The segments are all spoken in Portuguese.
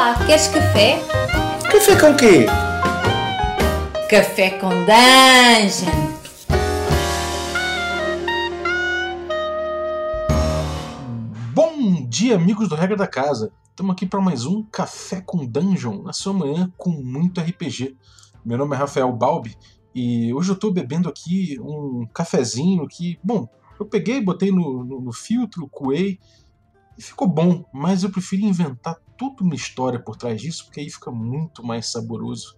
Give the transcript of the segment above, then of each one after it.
Olá, queres café? Café com quê? Café com Dungeon! Bom dia, amigos do Regra da Casa. Estamos aqui para mais um Café com Dungeon, na sua manhã com muito RPG. Meu nome é Rafael Balbi e hoje eu estou bebendo aqui um cafezinho que, bom, eu peguei, botei no, no, no filtro, coei e ficou bom, mas eu prefiro inventar toda uma história por trás disso, porque aí fica muito mais saboroso.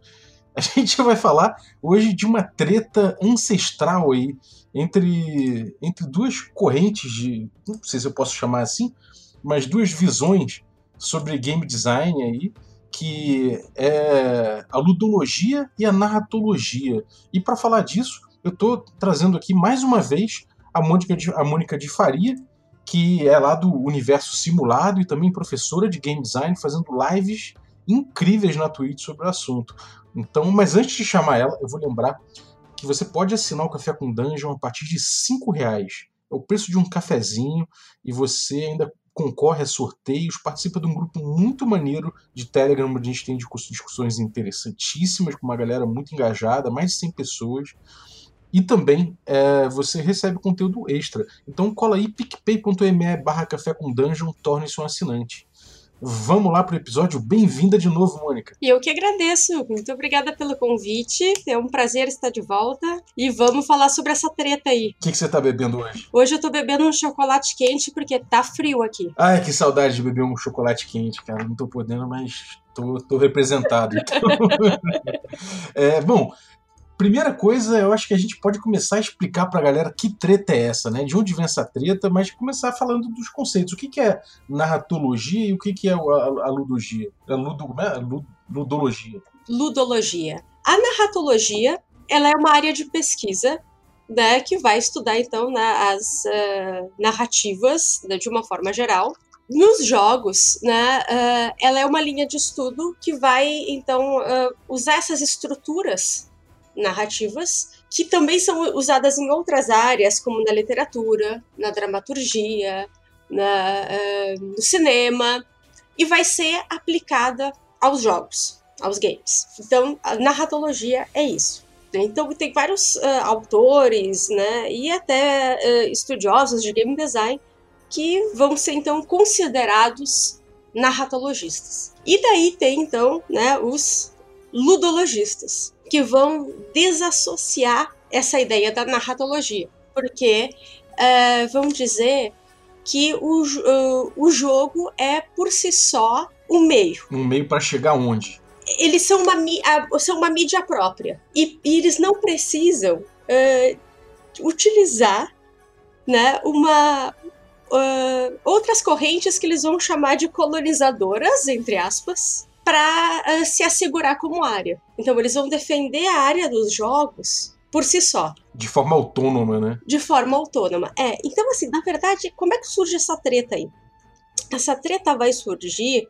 A gente vai falar hoje de uma treta ancestral aí entre, entre duas correntes de. Não sei se eu posso chamar assim, mas duas visões sobre game design aí, que é a ludologia e a narratologia. E para falar disso, eu estou trazendo aqui mais uma vez a Mônica de, a Mônica de Faria, que é lá do universo simulado e também professora de game design, fazendo lives incríveis na Twitch sobre o assunto. Então, mas antes de chamar ela, eu vou lembrar que você pode assinar o Café com Dungeon a partir de R$ reais. É o preço de um cafezinho e você ainda concorre a sorteios, participa de um grupo muito maneiro de Telegram, onde a gente tem discussões interessantíssimas, com uma galera muito engajada, mais de 100 pessoas. E também é, você recebe conteúdo extra. Então cola aí picpay.me barra café com dungeon, torne-se um assinante. Vamos lá para o episódio. Bem-vinda de novo, Mônica. E eu que agradeço. Muito obrigada pelo convite. É um prazer estar de volta. E vamos falar sobre essa treta aí. O que, que, você está bebendo hoje? Hoje eu estou bebendo um chocolate quente porque tá frio aqui. Ai, que saudade de beber um chocolate quente, cara. Não estou podendo, mas tô, tô representado. Então... é, bom, Primeira coisa, eu acho que a gente pode começar a explicar para a galera que treta é essa, né? De onde vem essa treta, mas começar falando dos conceitos. O que, que é narratologia e o que, que é a, a, a? A ludo, como é? ludologia. Ludologia. A narratologia, ela é uma área de pesquisa né, que vai estudar então né, as uh, narrativas né, de uma forma geral. Nos jogos, né, uh, ela é uma linha de estudo que vai então uh, usar essas estruturas narrativas que também são usadas em outras áreas, como na literatura, na dramaturgia, na, uh, no cinema, e vai ser aplicada aos jogos, aos games. Então, a narratologia é isso. Então, tem vários uh, autores né, e até uh, estudiosos de game design que vão ser, então, considerados narratologistas. E daí tem, então, né, os ludologistas, que vão desassociar essa ideia da narratologia, porque uh, vão dizer que o, uh, o jogo é por si só um meio. Um meio para chegar onde? Eles são uma, são uma mídia própria e, e eles não precisam uh, utilizar né, uma, Uh, outras correntes que eles vão chamar de colonizadoras, entre aspas, para uh, se assegurar como área. Então eles vão defender a área dos jogos por si só. De forma autônoma, né? De forma autônoma. É. Então, assim, na verdade, como é que surge essa treta aí? Essa treta vai surgir.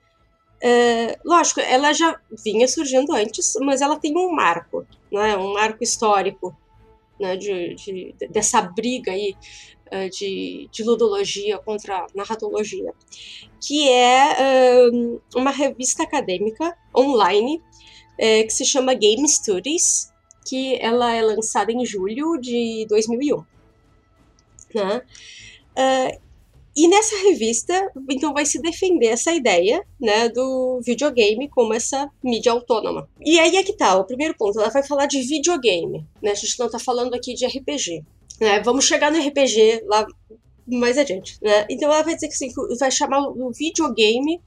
Uh, lógico, ela já vinha surgindo antes, mas ela tem um marco, né? um marco histórico né? de, de dessa briga aí uh, de, de ludologia contra narratologia que é um, uma revista acadêmica online é, que se chama Game Studies, que ela é lançada em julho de 2001. Né? Uh, e nessa revista, então, vai se defender essa ideia né, do videogame como essa mídia autônoma. E aí é que tá, o primeiro ponto, ela vai falar de videogame, né? A gente não tá falando aqui de RPG. Né? Vamos chegar no RPG lá mais adiante, né? Então ela vai dizer que assim, vai chamar o videogame,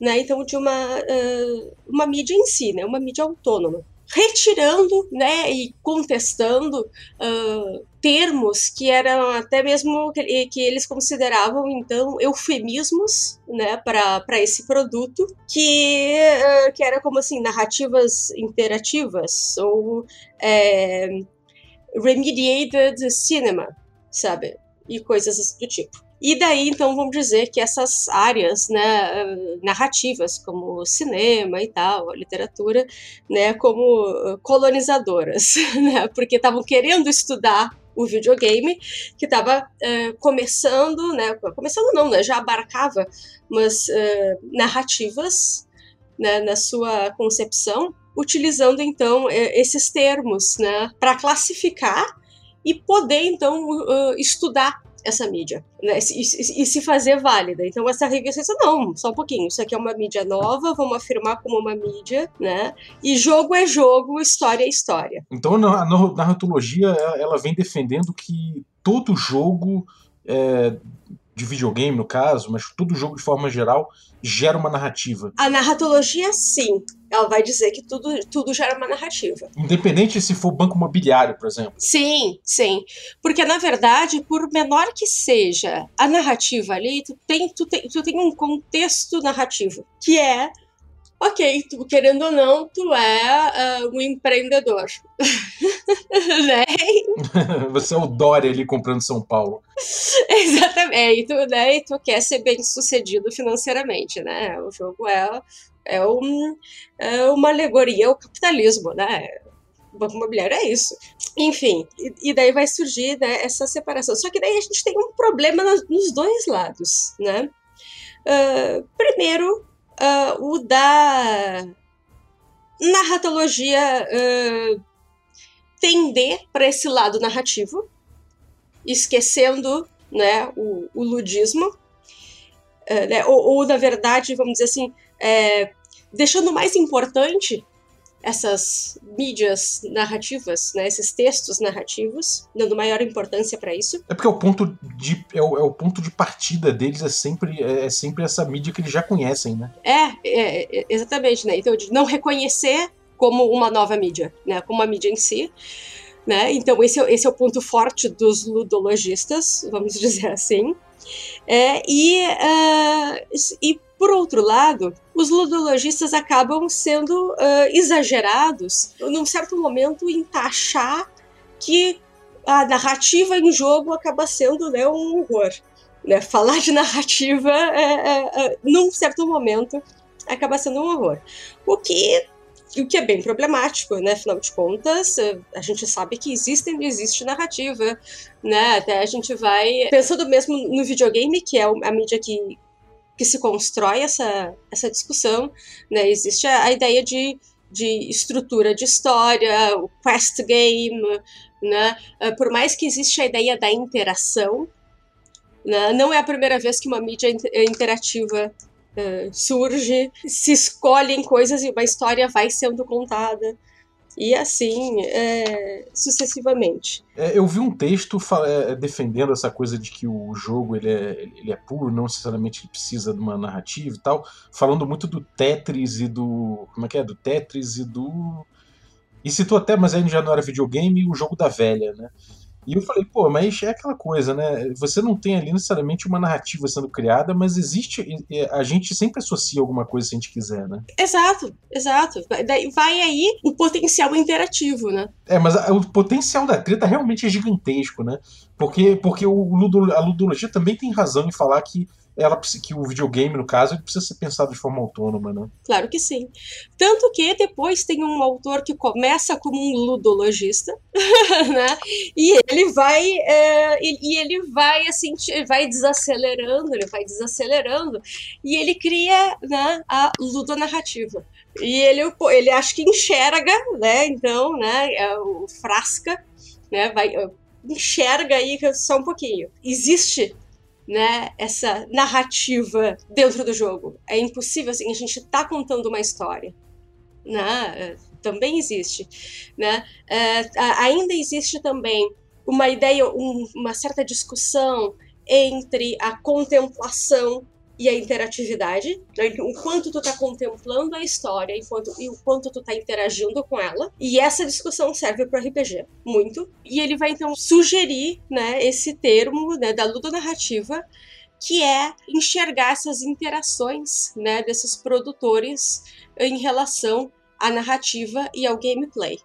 né? Então de uma uh, uma mídia em si, né? Uma mídia autônoma, retirando, né? E contestando uh, termos que eram até mesmo que, que eles consideravam então eufemismos, né? Para esse produto que uh, que era como assim narrativas interativas ou é, remediated cinema, sabe? e coisas do tipo. E daí, então, vamos dizer que essas áreas né, narrativas, como cinema e tal, literatura, né, como colonizadoras, né, porque estavam querendo estudar o videogame, que estava uh, começando, né, começando não, né, já abarcava umas narrativas né, na sua concepção, utilizando então esses termos né, para classificar e poder então uh, estudar essa mídia né, e, e, e, se fazer válida. Então essa revista disse, não, só um pouquinho, isso aqui é uma mídia nova, vamos afirmar como uma mídia, né? E jogo é jogo, história é história. Então a narratologia ela vem defendendo que todo jogo é, de videogame, no caso, mas todo jogo de forma geral gera uma narrativa. A narratologia, sim. Ela vai dizer que tudo, tudo gera uma narrativa. Independente se for banco imobiliário, por exemplo. Sim, sim. Porque, na verdade, por menor que seja a narrativa ali, tu tem, tu tem, tu tem um contexto narrativo, que é ok, tu querendo ou não, tu é uh, um empreendedor. né? Você é o Dória ali comprando São Paulo. Exatamente, e tu, né, e tu quer ser bem sucedido financeiramente, né? O jogo é, é, um, é uma alegoria ao capitalismo, né? O banco imobiliário é isso. Enfim, e, e daí vai surgir né, essa separação. Só que daí a gente tem um problema nos dois lados, né? Uh, primeiro, uh, o da narratologia uh, tender para esse lado narrativo, esquecendo né, o, o ludismo, uh, né, ou, ou, na verdade, vamos dizer assim, é, deixando mais importante essas mídias narrativas, né, esses textos narrativos, dando maior importância para isso. É porque o ponto de é o, é o, ponto de partida deles é sempre é, é sempre essa mídia que eles já conhecem, né? É, é, é, exatamente, né? Então de não reconhecer como uma nova mídia, né, como uma mídia em si. Né? Então, esse, é esse é o ponto forte dos ludologistas, vamos dizer assim. É, e, uh, e por outro lado, os ludologistas acabam sendo uh, exagerados num certo momento em taxar que a narrativa em jogo acaba sendo né, um horror. Né? Falar de narrativa, é, é, é, num certo momento, acaba sendo um horror. O que o que é bem problemático, né? Afinal de contas, a gente sabe que existe existe narrativa, né? Até a gente vai pensando mesmo no videogame, que é a mídia que que se constrói essa, essa discussão. Né? Existe a, a ideia de, de estrutura de história, o quest game, né? Uh, por mais que exista a ideia da interação, né? não é a primeira vez que uma mídia interativa uh, surge, se escolhem coisas e uma história vai sendo contada e assim é, sucessivamente. É, eu vi um texto é, defendendo essa coisa de que o jogo ele é, ele é puro, não necessariamente ele precisa de uma narrativa e tal, falando muito do Tetris e do. Como é que é? Do Tetris e do. E citou até, mas aí já não era videogame, o jogo da velha, né? E eu falei, pô, mas é aquela coisa, né? Você não tem ali necessariamente uma narrativa sendo criada, mas existe. A gente sempre associa alguma coisa se a gente quiser, né? Exato, exato. Daí vai aí o potencial interativo, né? É, mas o potencial da treta realmente é gigantesco, né? Porque, porque o a ludologia também tem razão em falar que ela que o videogame, no caso, ele precisa ser pensado de forma autônoma, né? Claro que sim. Tanto que depois tem um autor que começa como um ludologista, né? E ele vai é, e ele vai assim, vai desacelerando, ele vai desacelerando e ele cria né, a ludonarrativa. E ele, ele acho que enxerga, né? Então, né? É o frasca, né? Vai enxerga aí só um pouquinho. Existe né, essa narrativa dentro do jogo. É impossível, assim, a gente está contando uma história. Né? É, também existe. Né? É, ainda existe também uma ideia, um, uma certa discussão entre a contemplação e a interatividade, né? o quanto tu tá contemplando a história e, quanto, e o quanto tu tá interagindo com ela. E essa discussão serve para RPG muito. E ele vai então sugerir, né, esse termo, né, da ludonarrativa, que é enxergar essas interações, né, desses produtores em relação à narrativa e ao gameplay.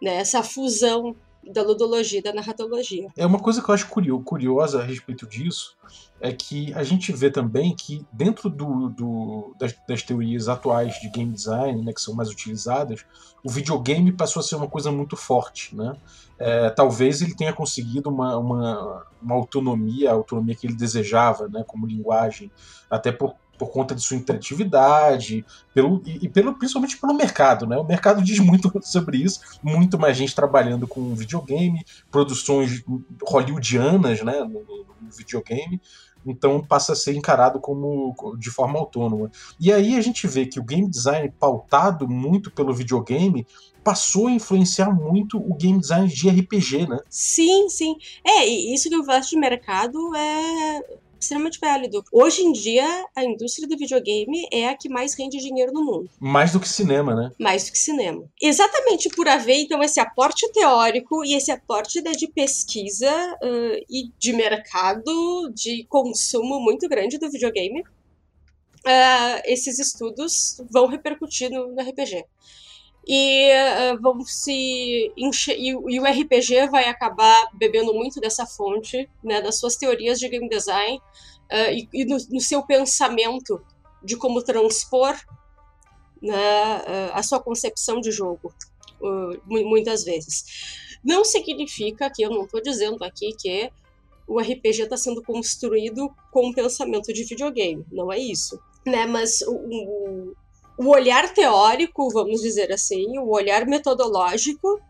Né, essa fusão da ludologia da narratologia. É uma coisa que eu acho curiosa a respeito disso, é que a gente vê também que dentro do, do das, das, teorias atuais de game design, né, que são mais utilizadas, o videogame passou a ser uma coisa muito forte, né? É, talvez ele tenha conseguido uma, uma, uma, autonomia, a autonomia que ele desejava, né, como linguagem, até por, por conta de sua interatividade, pelo, e, e pelo, principalmente pelo mercado, né? O mercado diz muito sobre isso, muito mais gente trabalhando com videogame, produções hollywoodianas, né, no, no videogame, então passa a ser encarado como de forma autônoma. E aí a gente vê que o game design pautado muito pelo videogame passou a influenciar muito o game design de RPG, né? Sim, sim. É, isso que eu faço de mercado é extremamente válido. Hoje em dia, a indústria do videogame é a que mais rende dinheiro no mundo. Mais do que cinema, né? Mais do que cinema. Exatamente por haver, então, esse aporte teórico e esse aporte né, de pesquisa uh, e de mercado, de consumo muito grande do videogame, uh, esses estudos vão repercutir no, no RPG e uh, vão se encher, e, e, o RPG vai acabar bebendo muito dessa fonte, né, das suas teorias de game design uh, e, e no, no, seu pensamento de como transpor né, uh, a sua concepção de jogo, muitas vezes. Não significa que eu não estou dizendo aqui que o RPG está sendo construído com um pensamento de videogame, não é isso. Né, mas o, o o olhar teórico, vamos dizer assim, o olhar metodológico,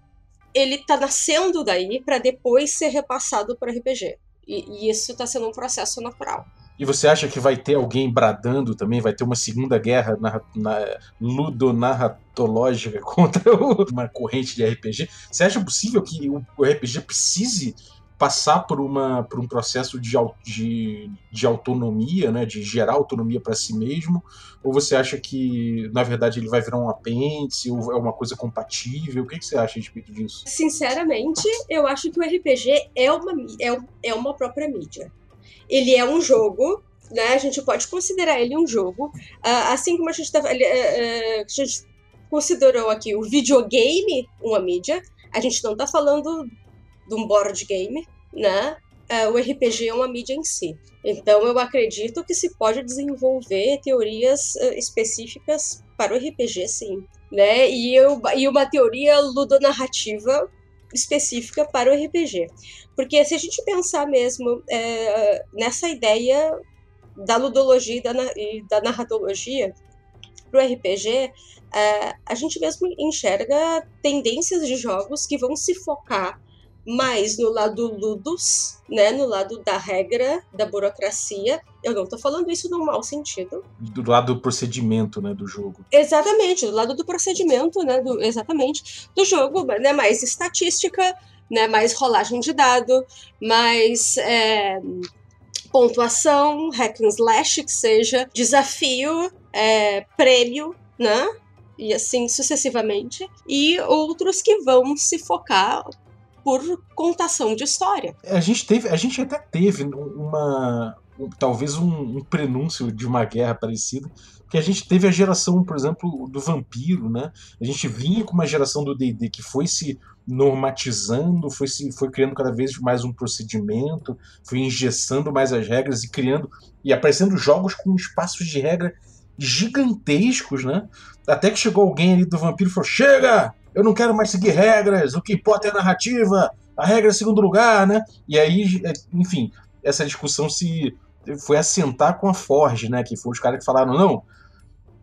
ele está nascendo daí para depois ser repassado para RPG. E, e isso está sendo um processo natural. E você acha que vai ter alguém bradando também? Vai ter uma segunda guerra na, na, ludonarratológica contra uma corrente de RPG? Você acha possível que o RPG precise passar por, uma, por um processo de, de, de autonomia, né, de gerar autonomia para si mesmo? Ou você acha que, na verdade, ele vai virar um apêndice, ou é uma coisa compatível? O que, que você acha a respeito disso? Sinceramente, eu acho que o RPG é uma, é, é uma própria mídia. Ele é um jogo, né? A gente pode considerar ele um jogo, assim como a gente, tá, a gente considerou aqui o videogame uma mídia, a gente não está falando de um board game, né? É, o RPG é uma mídia em si. Então, eu acredito que se pode desenvolver teorias uh, específicas para o RPG, sim. Né? E, eu, e uma teoria ludonarrativa específica para o RPG. Porque se a gente pensar mesmo é, nessa ideia da ludologia e da, e da narratologia para o RPG, é, a gente mesmo enxerga tendências de jogos que vão se focar mais no lado ludus, né, no lado da regra, da burocracia. Eu não estou falando isso no mau sentido. Do lado do procedimento, né, do jogo. Exatamente, do lado do procedimento, né, do, exatamente, do jogo, né, mais estatística, né, mais rolagem de dado, mais é, pontuação, hack and slash, que seja, desafio, é, prêmio, né, e assim sucessivamente, e outros que vão se focar por contação de história. A gente teve, a gente até teve uma um, talvez um, um, prenúncio de uma guerra parecida, porque a gente teve a geração, por exemplo, do vampiro, né? A gente vinha com uma geração do D&D que foi se normatizando, foi se foi criando cada vez mais um procedimento, foi engessando mais as regras e criando e aparecendo jogos com espaços de regra gigantescos, né? Até que chegou alguém ali do vampiro e falou: "Chega! Eu não quero mais seguir regras, o que importa é a narrativa, a regra é segundo lugar, né? E aí, é, enfim, essa discussão se foi assentar com a Forge, né? Que foram os caras que falaram, não,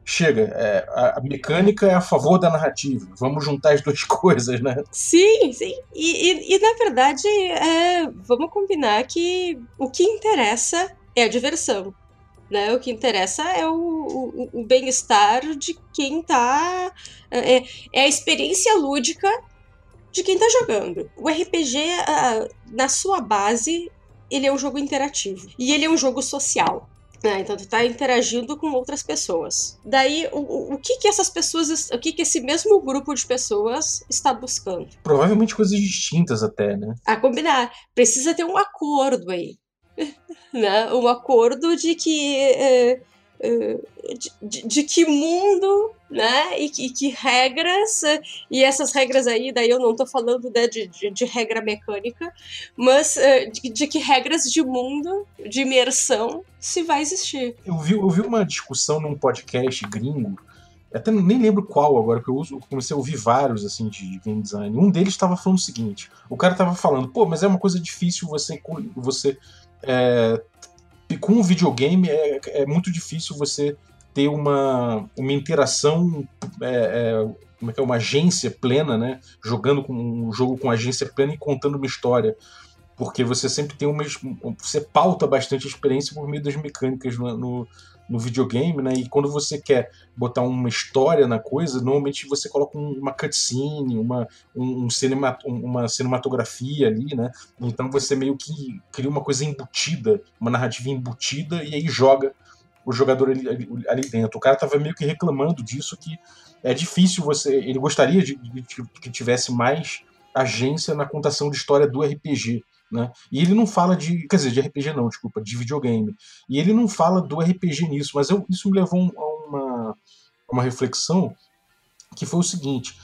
chega, é, a, mecânica é a favor da narrativa, vamos juntar as duas coisas, né? Sim, sim. E, e, e na verdade, é, vamos combinar que o que interessa é a diversão. Né? O que interessa é o, o, o bem-estar de quem está. É, é, a experiência lúdica de quem está jogando. O RPG, na sua base, ele é um jogo interativo. E ele é um jogo social. Né? Então tu tá interagindo com outras pessoas. Daí, o, o que que essas pessoas, o que que esse mesmo grupo de pessoas está buscando? Provavelmente coisas distintas até, né? A combinar. Precisa ter um acordo aí. né, um acordo de que é, é, de, de, que mundo, né, e que, que, regras, e essas regras aí, daí eu não tô falando né, de, de, de regra mecânica, mas é, de, de, que regras de mundo, de imersão, se vai existir. Eu vi, eu vi uma discussão num podcast gringo, até nem lembro qual agora, porque eu, comecei a ouvir vários assim de game design. Um deles estava falando o seguinte: o cara estava falando, pô, mas é uma coisa difícil você, você é, com o videogame é, é muito difícil você ter uma, uma interação, é, é, como é que é, uma agência plena, né? Jogando com um jogo com agência plena e contando uma história. Porque você sempre tem uma. Você pauta bastante a experiência por meio das mecânicas no, no videogame, né? E quando você quer botar uma história na coisa, normalmente você coloca uma cutscene, uma, um, um cinema, uma cinematografia ali, né? Então você meio que cria uma coisa embutida, uma narrativa embutida, e aí joga o jogador ali, ali, dentro. O cara tava meio que reclamando disso, que é difícil você. Ele gostaria de, de, de, que tivesse mais agência na contação de história do RPG. Né? E ele não fala de. Quer dizer, de RPG não, desculpa, de videogame. E ele não fala do RPG nisso, mas eu, isso me levou a uma, uma reflexão que foi o seguinte.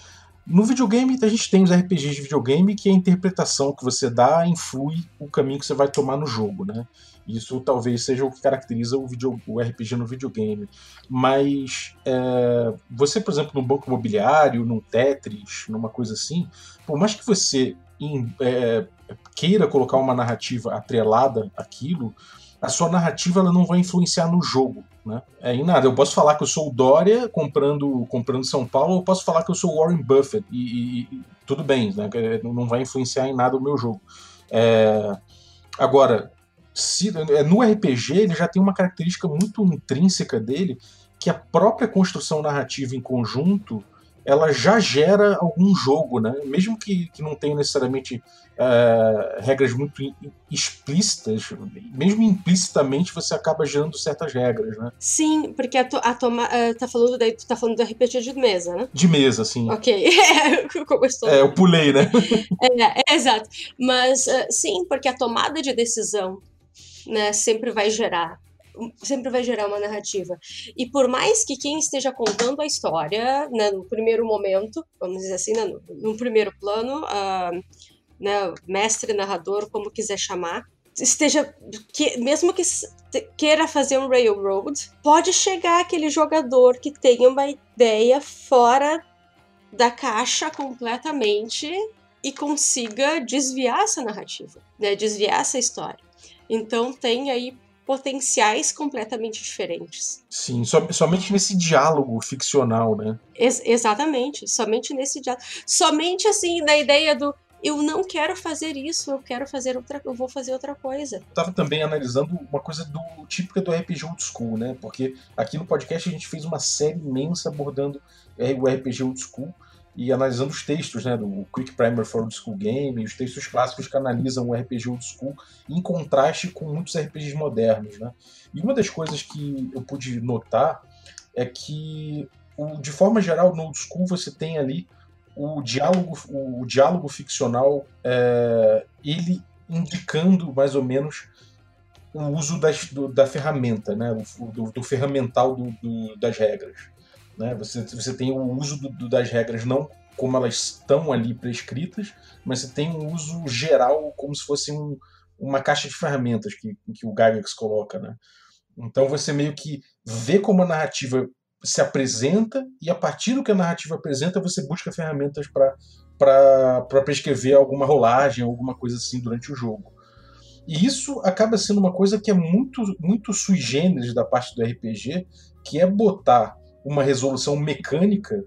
No videogame, a gente tem os RPGs de videogame que a interpretação que você dá influi o caminho que você vai tomar no jogo, né? Isso talvez seja o que caracteriza o, video, o RPG no videogame. Mas é, você, por exemplo, no banco imobiliário, num Tetris, numa coisa assim, por mais que você em, é, queira colocar uma narrativa atrelada àquilo, a sua narrativa ela não vai influenciar no jogo. Né? É em nada. Eu posso falar que eu sou o Dória comprando, comprando São Paulo, ou eu posso falar que eu sou o Warren Buffett, e, e, tudo bem, né? não vai influenciar em nada o meu jogo. É... Agora, se, é, no RPG ele já tem uma característica muito intrínseca dele, que a própria construção narrativa em conjunto ela já gera algum jogo, né? Mesmo que, que não tenha necessariamente uh, regras muito explícitas, mesmo implicitamente você acaba gerando certas regras, né? Sim, porque a, to, a toma, uh, tá falando daí, tu tá falando do RPG de mesa, né? De mesa, sim. Ok, como eu estou... É, eu pulei, né? é, é, exato. Mas uh, sim, porque a tomada de decisão né, sempre vai gerar sempre vai gerar uma narrativa. E por mais que quem esteja contando a história, né, no primeiro momento, vamos dizer assim, né, no, no primeiro plano, uh, né, mestre, narrador, como quiser chamar, esteja que mesmo que queira fazer um railroad, pode chegar aquele jogador que tenha uma ideia fora da caixa completamente e consiga desviar essa narrativa, né, desviar essa história. Então tem aí potenciais completamente diferentes. Sim, som, somente nesse diálogo ficcional, né? Ex exatamente, somente nesse diálogo. Somente assim, na ideia do eu não quero fazer isso, eu quero fazer outra, eu vou fazer outra coisa. Eu tava também analisando uma coisa do típica do RPG old school, né? Porque aqui no podcast a gente fez uma série imensa abordando é, o RPG old school e analisando os textos, né, do Quick Primer for Old School Game, os textos clássicos que analisam o RPG Old School em contraste com muitos RPGs modernos, né. E uma das coisas que eu pude notar é que, de forma geral, no Old School você tem ali o diálogo, o diálogo ficcional, é, ele indicando mais ou menos o uso das, do, da ferramenta, né, do, do ferramental do, do, das regras. Né? Você, você tem o uso do, do, das regras não como elas estão ali prescritas, mas você tem um uso geral como se fosse um, uma caixa de ferramentas que, que o Gygax coloca. Né? Então você meio que vê como a narrativa se apresenta e a partir do que a narrativa apresenta você busca ferramentas para prescrever alguma rolagem, alguma coisa assim durante o jogo. E isso acaba sendo uma coisa que é muito, muito sui generis da parte do RPG, que é botar uma resolução mecânica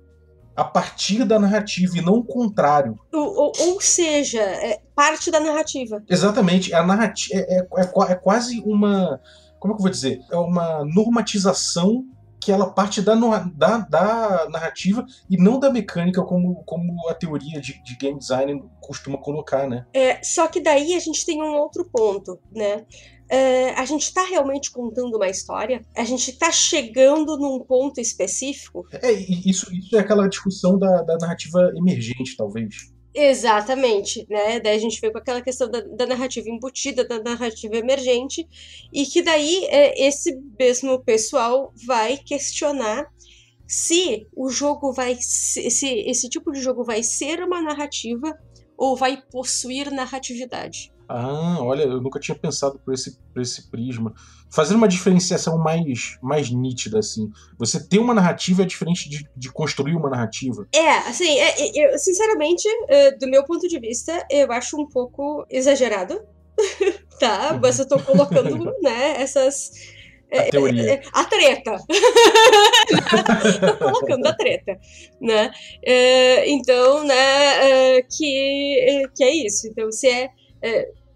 a partir da narrativa e não o contrário. Ou, ou, seja, é parte da narrativa. Exatamente. A narrativa é, é, é, é, quase uma. Como é que eu vou dizer? É uma normatização que ela parte da, da, da narrativa e não da mecânica, como, como a teoria de, de game design costuma colocar, né? É, só que daí a gente tem um outro ponto, né? Uh, a gente está realmente contando uma história? A gente está chegando num ponto específico? É, isso, isso é aquela discussão da, da narrativa emergente, talvez. Exatamente, né? Daí a gente vê com aquela questão da, da, narrativa embutida, da narrativa emergente, e que daí é, esse mesmo pessoal vai questionar se o jogo vai se, se esse tipo de jogo vai ser uma narrativa ou vai possuir narratividade. Ah, olha, eu nunca tinha pensado por esse, por esse prisma. Fazendo uma diferenciação mais, mais nítida, assim. Você ter uma narrativa é diferente de, de construir uma narrativa. É, assim, é, é eu, sinceramente, é, do meu ponto de vista, eu acho um pouco exagerado. tá? Mas eu tô colocando, né, essas. A teoria. a treta. tô colocando a treta, né? Então, né, que, que é isso. Então, se é,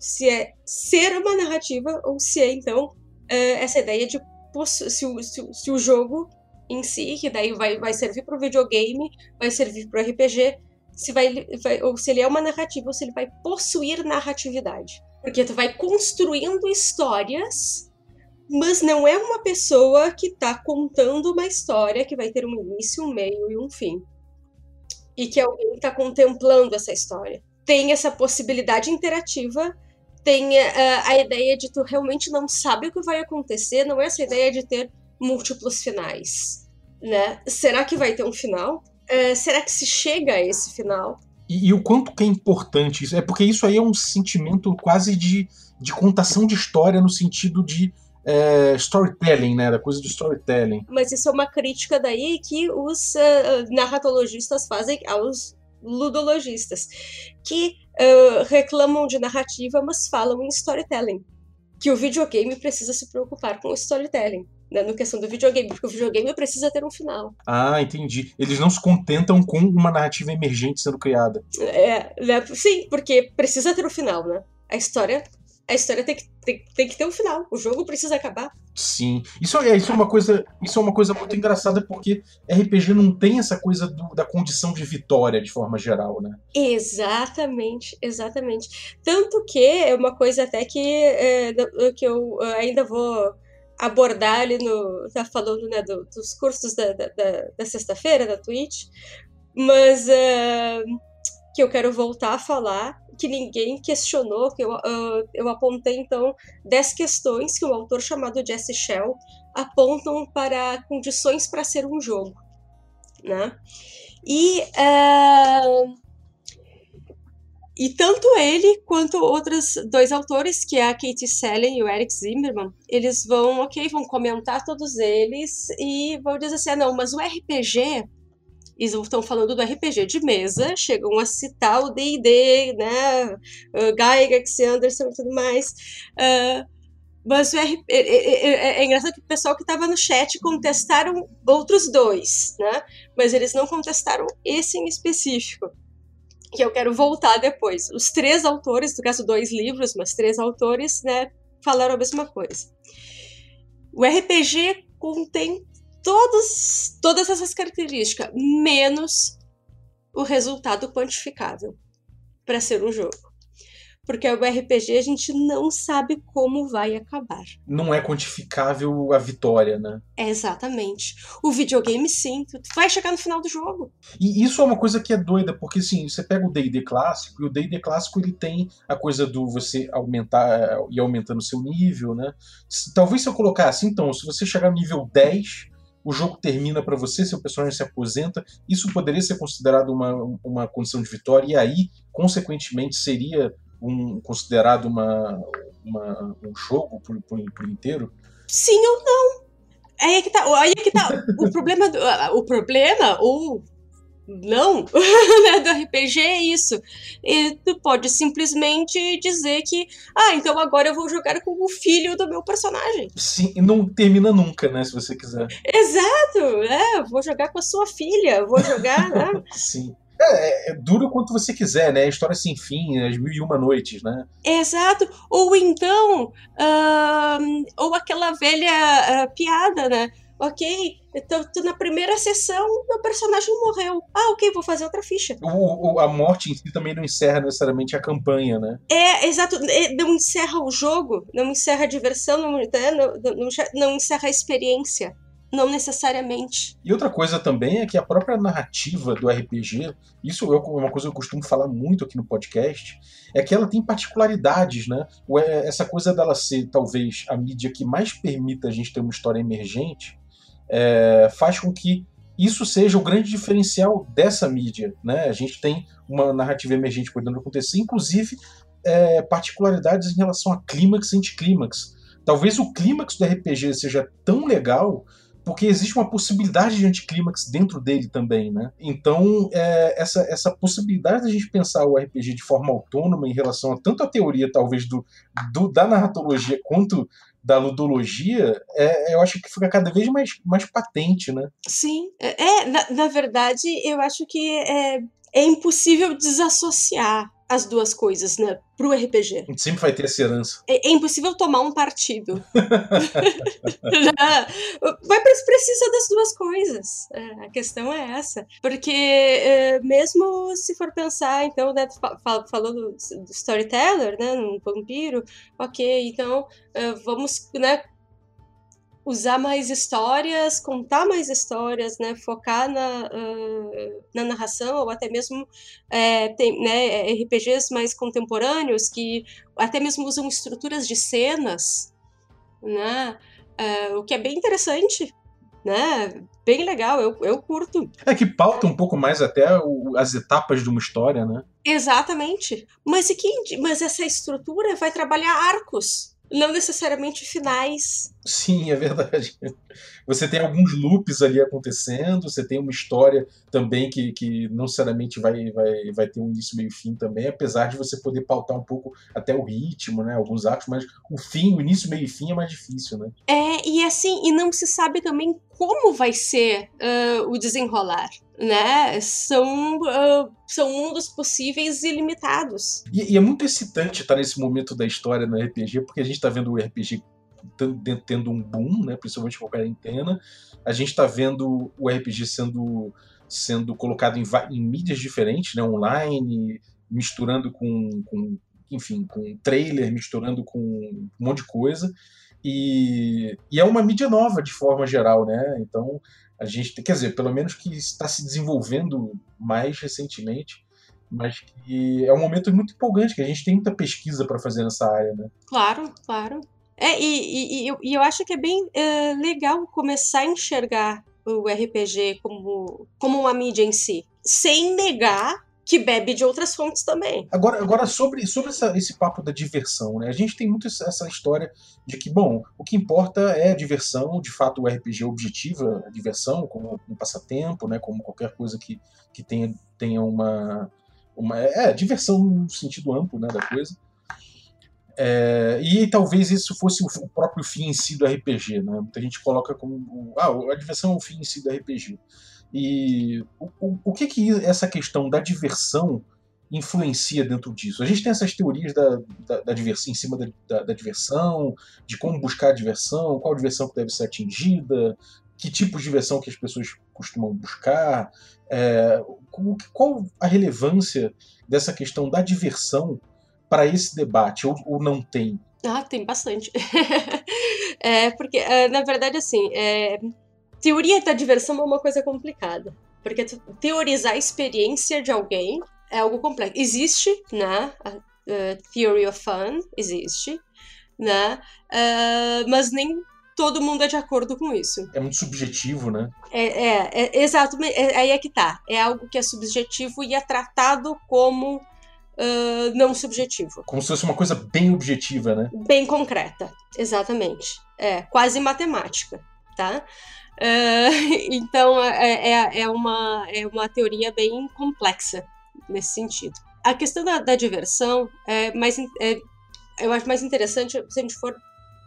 se é ser uma narrativa ou se é, então, é, essa ideia de se o, se, se o jogo em si, que daí vai, vai servir para o videogame, vai servir para o RPG, se vai, vai, ou se ele é uma narrativa, ou se ele vai possuir narratividade. Porque tu vai construindo histórias, mas não é uma pessoa que está contando uma história que vai ter um início, um meio e um fim. E que alguém está contemplando essa história. Tem essa possibilidade interativa, tem uh, a ideia de tu realmente não sabe o que vai acontecer, não é essa ideia de ter múltiplos finais, né? Será que vai ter um final? Uh, será que se chega a esse final? E, e, o quanto que é importante isso? É porque isso aí é um sentimento quase de, de contação de história no sentido de é, storytelling, né? Da coisa do storytelling. Mas isso é uma crítica daí que os uh, narratologistas fazem aos ludologistas, que uh, reclamam de narrativa, mas falam em storytelling. Que o videogame precisa se preocupar com o storytelling né, no questão do videogame, porque o videogame precisa ter um final. Ah, entendi. Eles não se contentam com uma narrativa emergente sendo criada. É, né, sim, porque precisa ter um final, né? A história a história tem que, tem, tem, que ter um final. O jogo precisa acabar. Sim. Isso é, isso é uma coisa. Isso é uma coisa muito engraçada porque RPG não tem essa coisa do, da condição de vitória de forma geral, né? Exatamente, exatamente. Tanto que é uma coisa até que, é, que eu ainda vou abordar ali no. tá falando né, do, dos cursos da, da, da, da sexta-feira da Twitch. Mas. Uh, que eu quero voltar a falar, que ninguém questionou, que eu, uh, eu apontei então 10 questões que um autor chamado Jesse Shell apontam para condições para ser um jogo, né? E uh, e tanto ele quanto outros dois autores, que é a Katie Sellen e o Eric Zimmerman, eles vão, ok, vão comentar todos eles e vão dizer assim, ah, não, mas o RPG eles estão falando do RPG de mesa, chegam a citar o D&D, né, uh, Gygax, Anderson e tudo mais, uh, mas é, é, é, é, engraçado que o pessoal que estava no chat contestaram outros dois, né, mas eles não contestaram esse em específico, que eu quero voltar depois. Os três autores, no caso dois livros, mas três autores, né, falaram a mesma coisa. O RPG contém todos, todas essas características, menos o resultado quantificável para ser um jogo. Porque o RPG a gente não sabe como vai acabar. Não é quantificável a vitória, né? É exatamente. O videogame, sim. Tu vai chegar no final do jogo. E isso é uma coisa que é doida, porque assim, você pega o D&D clássico, e o D&D clássico ele tem a coisa do você aumentar e aumentando seu nível, né? Talvez se eu colocar assim, então, se você chegar no nível 10, o jogo termina para você, seu personagem se aposenta, isso poderia ser considerado uma, uma condição de vitória, e aí, consequentemente, seria um, considerado uma, uma um jogo por, por, por inteiro? Sim ou não? Aí é que tá, aí é que tá o problema, do, o problema, ou não, né, do RPG é isso. E tu pode simplesmente dizer que, ah, então agora eu vou jogar com o filho do meu personagem. Sim, e não termina nunca, né, se você quiser. Exato, é, vou jogar com a sua filha, vou jogar, né? Sim. É, é, dura quanto você quiser, né? História sem fim, as mil e uma noites, né? Exato. Ou então, uh, ou aquela velha uh, piada, né? Ok, então na primeira sessão meu personagem morreu. Ah, ok, vou fazer outra ficha. O, o, a morte em si também não encerra necessariamente a campanha, né? É, exato. É, não encerra o jogo, não encerra a diversão, não, né? não, não, não encerra a experiência. Não necessariamente. E outra coisa também é que a própria narrativa do RPG, isso é uma coisa que eu costumo falar muito aqui no podcast, é que ela tem particularidades, né? É, essa coisa dela ser talvez a mídia que mais permita a gente ter uma história emergente, é, faz com que isso seja o grande diferencial dessa mídia. Né? A gente tem uma narrativa emergente podendo acontecer, inclusive é, particularidades em relação a clímax e anticlímax. Talvez o clímax do RPG seja tão legal porque existe uma possibilidade de anticlímax dentro dele também, né? Então, é, essa, essa possibilidade da gente pensar o RPG de forma autônoma em relação a tanto a teoria, talvez, do, do da narratologia quanto da ludologia, é, eu acho que fica cada vez mais, mais patente, né? Sim. É, é na, na verdade, eu acho que é, é impossível desassociar as duas coisas, né, pro RPG. Sempre vai ter essa herança. É, é impossível tomar um partido. vai precisa das duas coisas. É, a questão é essa. Porque é, mesmo se for pensar, então, né, falou do, do storyteller, né, um vampiro, ok, então é, vamos, né, usar mais histórias, contar mais histórias, né, focar na, uh, na narração, ou até mesmo é, tem, né, RPGs mais contemporâneos que até mesmo usam estruturas de cenas, né, uh, o que é bem interessante, né, bem legal, eu, eu curto. É que pauta um pouco mais até o, as etapas de uma história, né? Exatamente. Mas, que, mas essa estrutura vai trabalhar arcos, não necessariamente finais. Sim, é verdade. Você tem alguns loops ali acontecendo, você tem uma história também que, que não necessariamente vai, vai, vai ter um início, meio fim também, apesar de você poder pautar um pouco até o ritmo, né? Alguns atos, mas o fim, o início, meio e fim é mais difícil, né? É, e assim, e não se sabe também como vai ser uh, o desenrolar né, são, uh, são mundos possíveis e limitados. E, e, é muito excitante estar nesse momento da história no RPG, porque a gente está vendo o RPG tendo um boom, né, principalmente com a quarentena. A gente está vendo o RPG sendo, sendo colocado em, em mídias diferentes, né, online, misturando com, com, enfim, com trailer, misturando com um monte de coisa. E, e é uma mídia nova de forma geral, né? Então a gente, quer dizer, pelo menos que está se desenvolvendo mais recentemente, mas que é um momento muito empolgante, que a gente tem muita pesquisa para fazer nessa área, né? Claro, claro. É, e, e, e eu acho que é bem é, legal começar a enxergar o RPG como, como uma mídia em si, sem negar que bebe de outras fontes também. Agora, agora sobre, sobre essa, esse papo da diversão, né? A gente tem muito essa história de que, bom, o que importa é a diversão, de fato o RPG objetiva a diversão, como um passatempo, né? Como qualquer coisa que, que tenha, tenha uma, uma. É, diversão no sentido amplo né, da coisa. É, e talvez isso fosse o próprio fim em si do RPG, né? Muita gente coloca como. Ah, a diversão é o fim em si do RPG. E o, o, o que que essa questão da diversão influencia dentro disso? A gente tem essas teorias da, da, da diversão, em cima da, da, da, diversão, de como buscar a diversão, qual diversão que deve ser atingida, que tipo de diversão que as pessoas costumam buscar, é, qual, a relevância dessa questão da diversão para esse debate, ou, ou não tem? Ah, tem bastante. é, porque, é, na verdade, assim, é, teoria da diversão é uma coisa complicada. Porque teorizar a experiência de alguém é algo complexo. Existe, né? A, Theory of Fun existe, né? Uh, mas nem todo mundo é de acordo com isso. É muito subjetivo, né? É, é, é exato. É, aí é que tá. É algo que é subjetivo e é tratado como uh, não subjetivo. Como se fosse uma coisa bem objetiva, né? Bem concreta, exatamente. É, quase matemática, tá? Uh, então é, é, é, uma, é uma teoria bem complexa nesse sentido. A questão da, da diversão é mais é, eu acho mais interessante se a gente for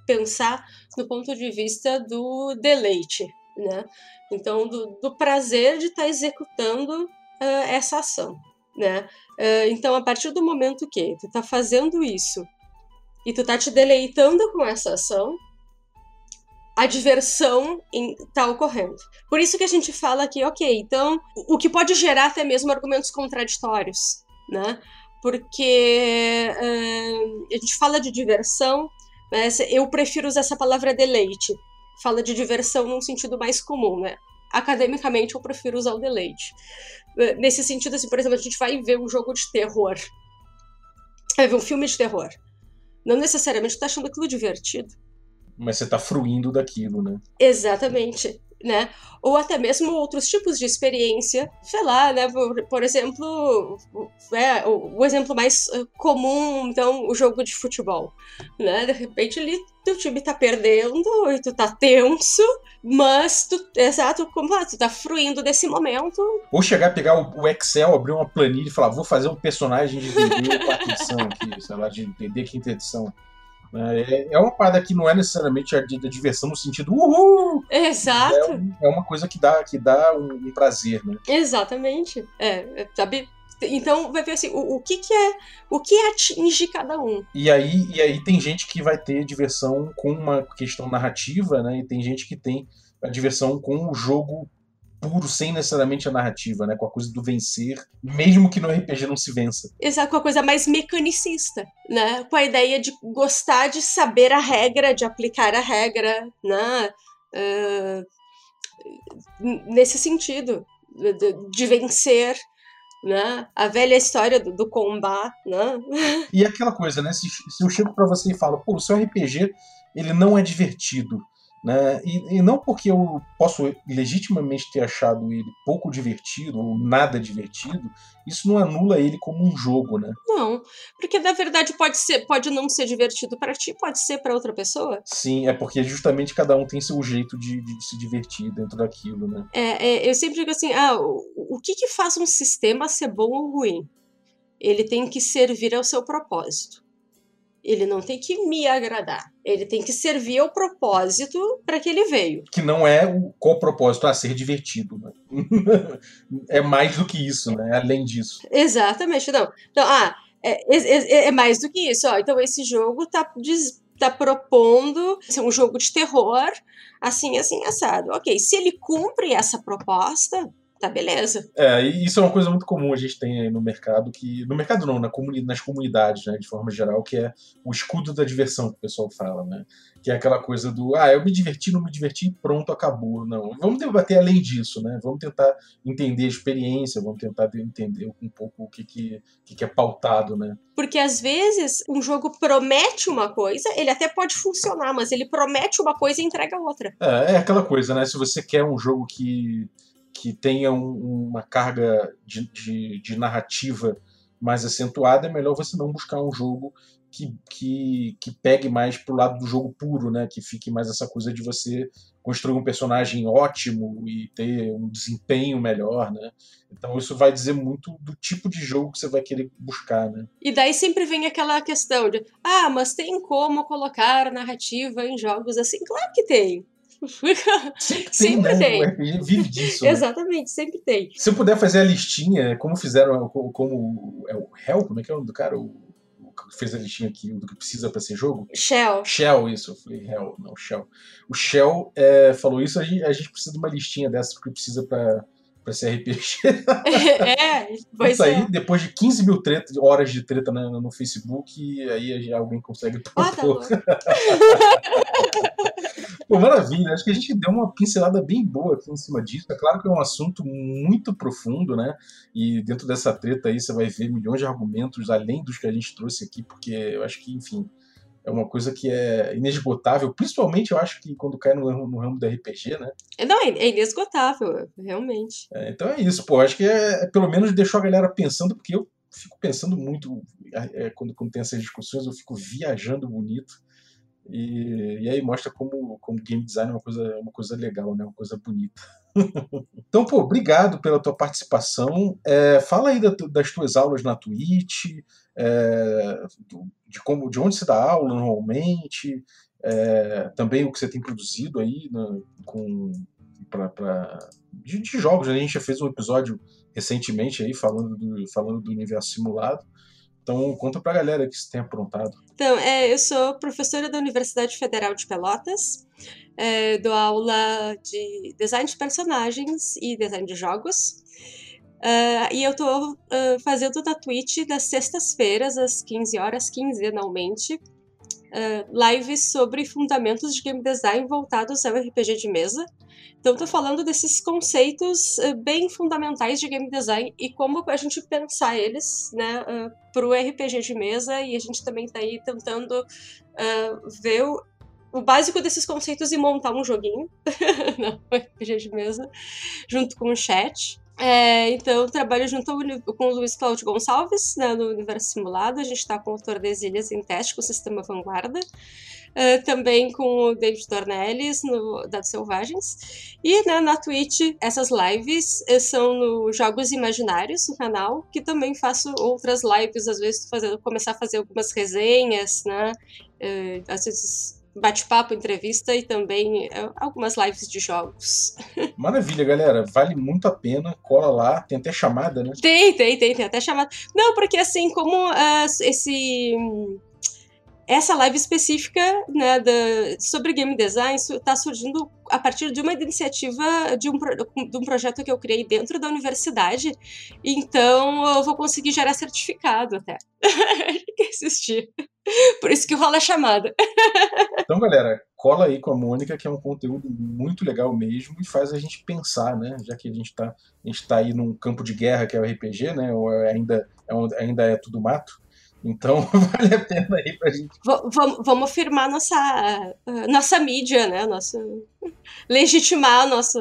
pensar no ponto de vista do deleite, né? Então do, do prazer de estar tá executando uh, essa ação, né? Uh, então a partir do momento que tu está fazendo isso e tu tá te deleitando com essa ação, a diversão está ocorrendo. Por isso que a gente fala aqui, ok, então, o que pode gerar até mesmo argumentos contraditórios, né? Porque uh, a gente fala de diversão, mas eu prefiro usar essa palavra deleite. Fala de diversão num sentido mais comum, né? Academicamente, eu prefiro usar o deleite. Nesse sentido, assim, por exemplo, a gente vai ver um jogo de terror. Vai ver um filme de terror. Não necessariamente está achando aquilo divertido mas você está fruindo daquilo, né? Exatamente. né? Ou até mesmo outros tipos de experiência, sei lá, né? Por, por exemplo, é, o, o, exemplo mais uh, comum, então, o jogo de futebol, né? De repente ali teu time tá perdendo e tu tá tenso, mas tu, exato, como lá, tu tá fruindo desse momento. Ou chegar, pegar o, o Excel, abrir uma planilha e falar, vou fazer um personagem de D&D quarta edição aqui, sei lá, de D&D quinta edição. É, é uma parada que não é necessariamente a, diversão no sentido uhul! Exato. É, é, uma coisa que dá, que dá um, um prazer, né? Exatamente. É, é, sabe? Então vai ver assim, o, o, que, que é. O que atinge cada um. E aí, e aí tem gente que vai ter diversão com uma questão narrativa, né? E tem gente que tem a diversão com o jogo puro, sem necessariamente a narrativa, né? Com a coisa do vencer, mesmo que no RPG não se vença. Exato, com a coisa mais mecanicista, né? Com a ideia de gostar de saber a regra, de aplicar a regra, né? Uh, nesse sentido, de, de, vencer. Né? A velha história do, do combate, né? E aquela coisa, né? Se, se eu chego para você e falo, pô, o seu RPG ele não é divertido, né? E, e, não porque eu posso legitimamente ter achado ele pouco divertido ou nada divertido, isso não anula ele como um jogo, né? Não, porque na verdade pode ser, pode não ser divertido para ti, pode ser para outra pessoa. Sim, é porque justamente cada um tem seu jeito de, de se divertir dentro daquilo, né? É, é, eu sempre digo assim, ah, o, o que que faz um sistema ser bom ou ruim? Ele tem que servir ao seu propósito. Ele não tem que me agradar. Ele tem que servir ao propósito para que ele veio. Que não é o qual propósito a ser divertido. Né? é mais do que isso, né? Além disso. Exatamente. Não. Então, ah, é, é, é mais do que isso. Ó. Então, esse jogo tá, tá propondo ser um jogo de terror, assim, assim, assado. Ok, se ele cumpre essa proposta, tá beleza. É, e isso é uma coisa muito comum a gente tem no mercado, que. No mercado não, na comuni nas comunidades, né, de forma geral, que é o escudo da diversão que o pessoal fala, né? Que é aquela coisa do ah, eu me diverti, não me diverti, pronto, acabou. Não. Vamos debater além disso, né? Vamos tentar entender a experiência, vamos tentar entender um pouco o que, que, que, que é pautado, né? Porque às vezes um jogo promete uma coisa, ele até pode funcionar, mas ele promete uma coisa e entrega outra. É, é aquela coisa, né? Se você quer um jogo que que tenha um, uma carga de, de, de, narrativa mais acentuada, é melhor você não buscar um jogo que, que, que pegue mais pro lado do jogo puro, né? Que fique mais essa coisa de você construir um personagem ótimo e ter um desempenho melhor, né? Então isso vai dizer muito do tipo de jogo que você vai querer buscar, né? E daí sempre vem aquela questão de, ah, mas tem como colocar narrativa em jogos assim? Claro que tem. Sempre, sempre tem. tem. Vive disso. Né? Exatamente, sempre tem. Se eu puder fazer a listinha, como fizeram, como é o Hell, como é que é o nome do cara? O, que fez a listinha aqui do que precisa para ser jogo? Shell. Shell, isso. Eu falei Hell, não, Shell. O Shell é, falou isso, a gente, a gente precisa de uma listinha dessa porque precisa para pra ser RPG. é, pois Isso aí, é. depois de 15 mil treta, horas de treta no, no Facebook, aí alguém consegue ah, tá Pô, maravilha, acho que a gente deu uma pincelada bem boa aqui em cima disso. É claro que é um assunto muito profundo, né? E dentro dessa treta aí você vai ver milhões de argumentos além dos que a gente trouxe aqui, porque eu acho que, enfim, é uma coisa que é inesgotável, principalmente eu acho que quando cai no, no ramo do RPG, né? Não, é, é inesgotável, realmente. É, então é isso, pô, acho que é, é, pelo menos deixou a galera pensando, porque eu fico pensando muito é, quando, quando tem essas discussões, eu fico viajando bonito. E, e aí mostra como, como game design é uma coisa, uma coisa legal, né? Uma coisa bonita. então, pô, obrigado pela tua participação. É, fala aí da, das tuas aulas na Twitch, é, de, como, de onde você dá aula normalmente, é, também o que você tem produzido aí né, com, pra, pra de, de, jogos. Né? A gente já fez um episódio recentemente aí falando do, falando do universo simulado. Então, conta pra galera que você tem aprontado. Então, é, eu sou professora da Universidade Federal de Pelotas, é, dou aula de design de personagens e design de jogos. Uh, e eu tô uh, fazendo na Twitch das sextas-feiras, às 15 horas, quinzenalmente, uh, lives sobre fundamentos de game design voltados ao RPG de mesa. Então, estou falando desses conceitos uh, bem fundamentais de game design e como a gente pensar eles né, uh, para o RPG de mesa. E a gente também está aí tentando ver o, o básico desses conceitos e montar um joguinho, não, RPG de mesa, junto com o chat. É, então, eu trabalho junto com o Luiz Cláudio Gonçalves, né, no Universo Simulado. A gente está com o Tordesilhas em teste com o Sistema Vanguarda. Uh, também com o David Dornelles no Dados Selvagens. E né, na Twitch, essas lives eh, são no Jogos Imaginários, no canal, que também faço outras lives, às vezes fazendo, começar a fazer algumas resenhas, né? Uh, às vezes bate-papo, entrevista e também uh, algumas lives de jogos. Maravilha, galera. Vale muito a pena. Cola lá. Tem até chamada, né? Tem, tem, tem. Tem até chamada. Não, porque assim, como uh, esse essa live específica né, da, sobre game design está surgindo a partir de uma iniciativa de um, de um projeto que eu criei dentro da universidade. Então eu vou conseguir gerar certificado até. que assistir. Por isso que rola a chamada. então, galera, cola aí com a Mônica, que é um conteúdo muito legal mesmo e faz a gente pensar, né? Já que a gente está tá aí num campo de guerra que é o RPG, né? Ou ainda é, ainda é tudo mato. Então vale a pena aí pra gente. vamos, vamos firmar nossa, nossa mídia, né? Nosso, legitimar nosso.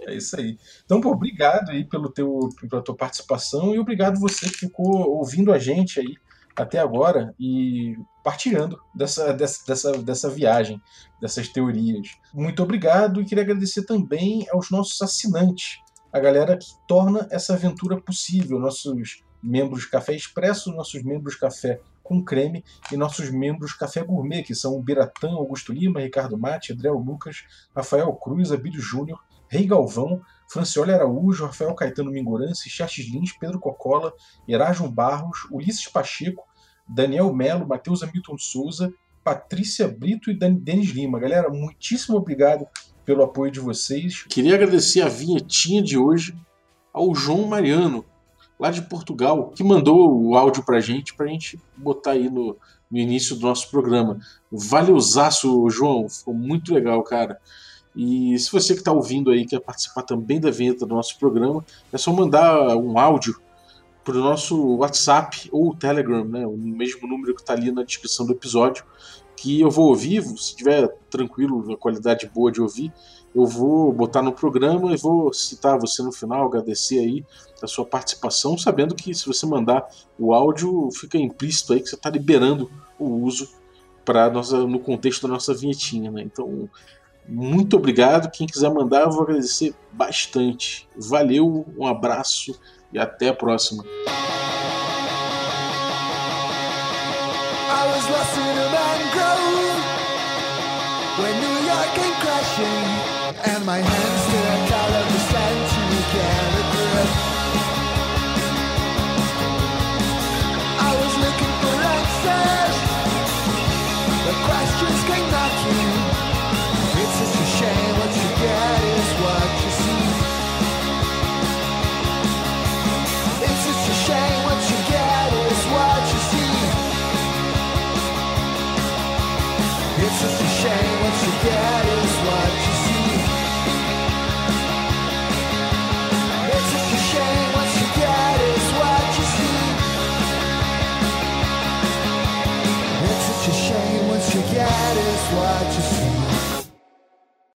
é isso aí. Então, pô, obrigado aí pelo teu, pela tua participação e obrigado você que ficou ouvindo a gente aí até agora e partilhando dessa, dessa, dessa, dessa viagem, dessas teorias. Muito obrigado e queria agradecer também aos nossos assinantes, a galera que torna essa aventura possível, nossos membros Café Expresso, nossos membros Café com Creme e nossos membros Café Gourmet, que são Biratã, Augusto Lima, Ricardo Mate, Adriel Lucas, Rafael Cruz, Abílio Júnior, Rei Galvão, Francioli Araújo, Rafael Caetano Mingorance, Charles Lins, Pedro Cocola, Erasmo Barros, Ulisses Pacheco, Daniel Melo, Matheus Hamilton Souza, Patrícia Brito e Denis Lima. Galera, muitíssimo obrigado pelo apoio de vocês. Queria agradecer a vinhetinha de hoje ao João Mariano, lá de Portugal, que mandou o áudio pra gente, pra gente botar aí no, no início do nosso programa. Valeuzaço, João, ficou muito legal, cara. E se você que está ouvindo aí quer participar também da vinheta do nosso programa, é só mandar um áudio para o nosso WhatsApp ou Telegram, né, o mesmo número que está ali na descrição do episódio, que eu vou ouvir, se tiver tranquilo, a qualidade boa de ouvir, eu vou botar no programa e vou citar você no final, agradecer aí a sua participação, sabendo que se você mandar o áudio, fica implícito aí que você está liberando o uso para no contexto da nossa vinhetinha, né? Então, muito obrigado. Quem quiser mandar, eu vou agradecer bastante. Valeu, um abraço e até a próxima. my hands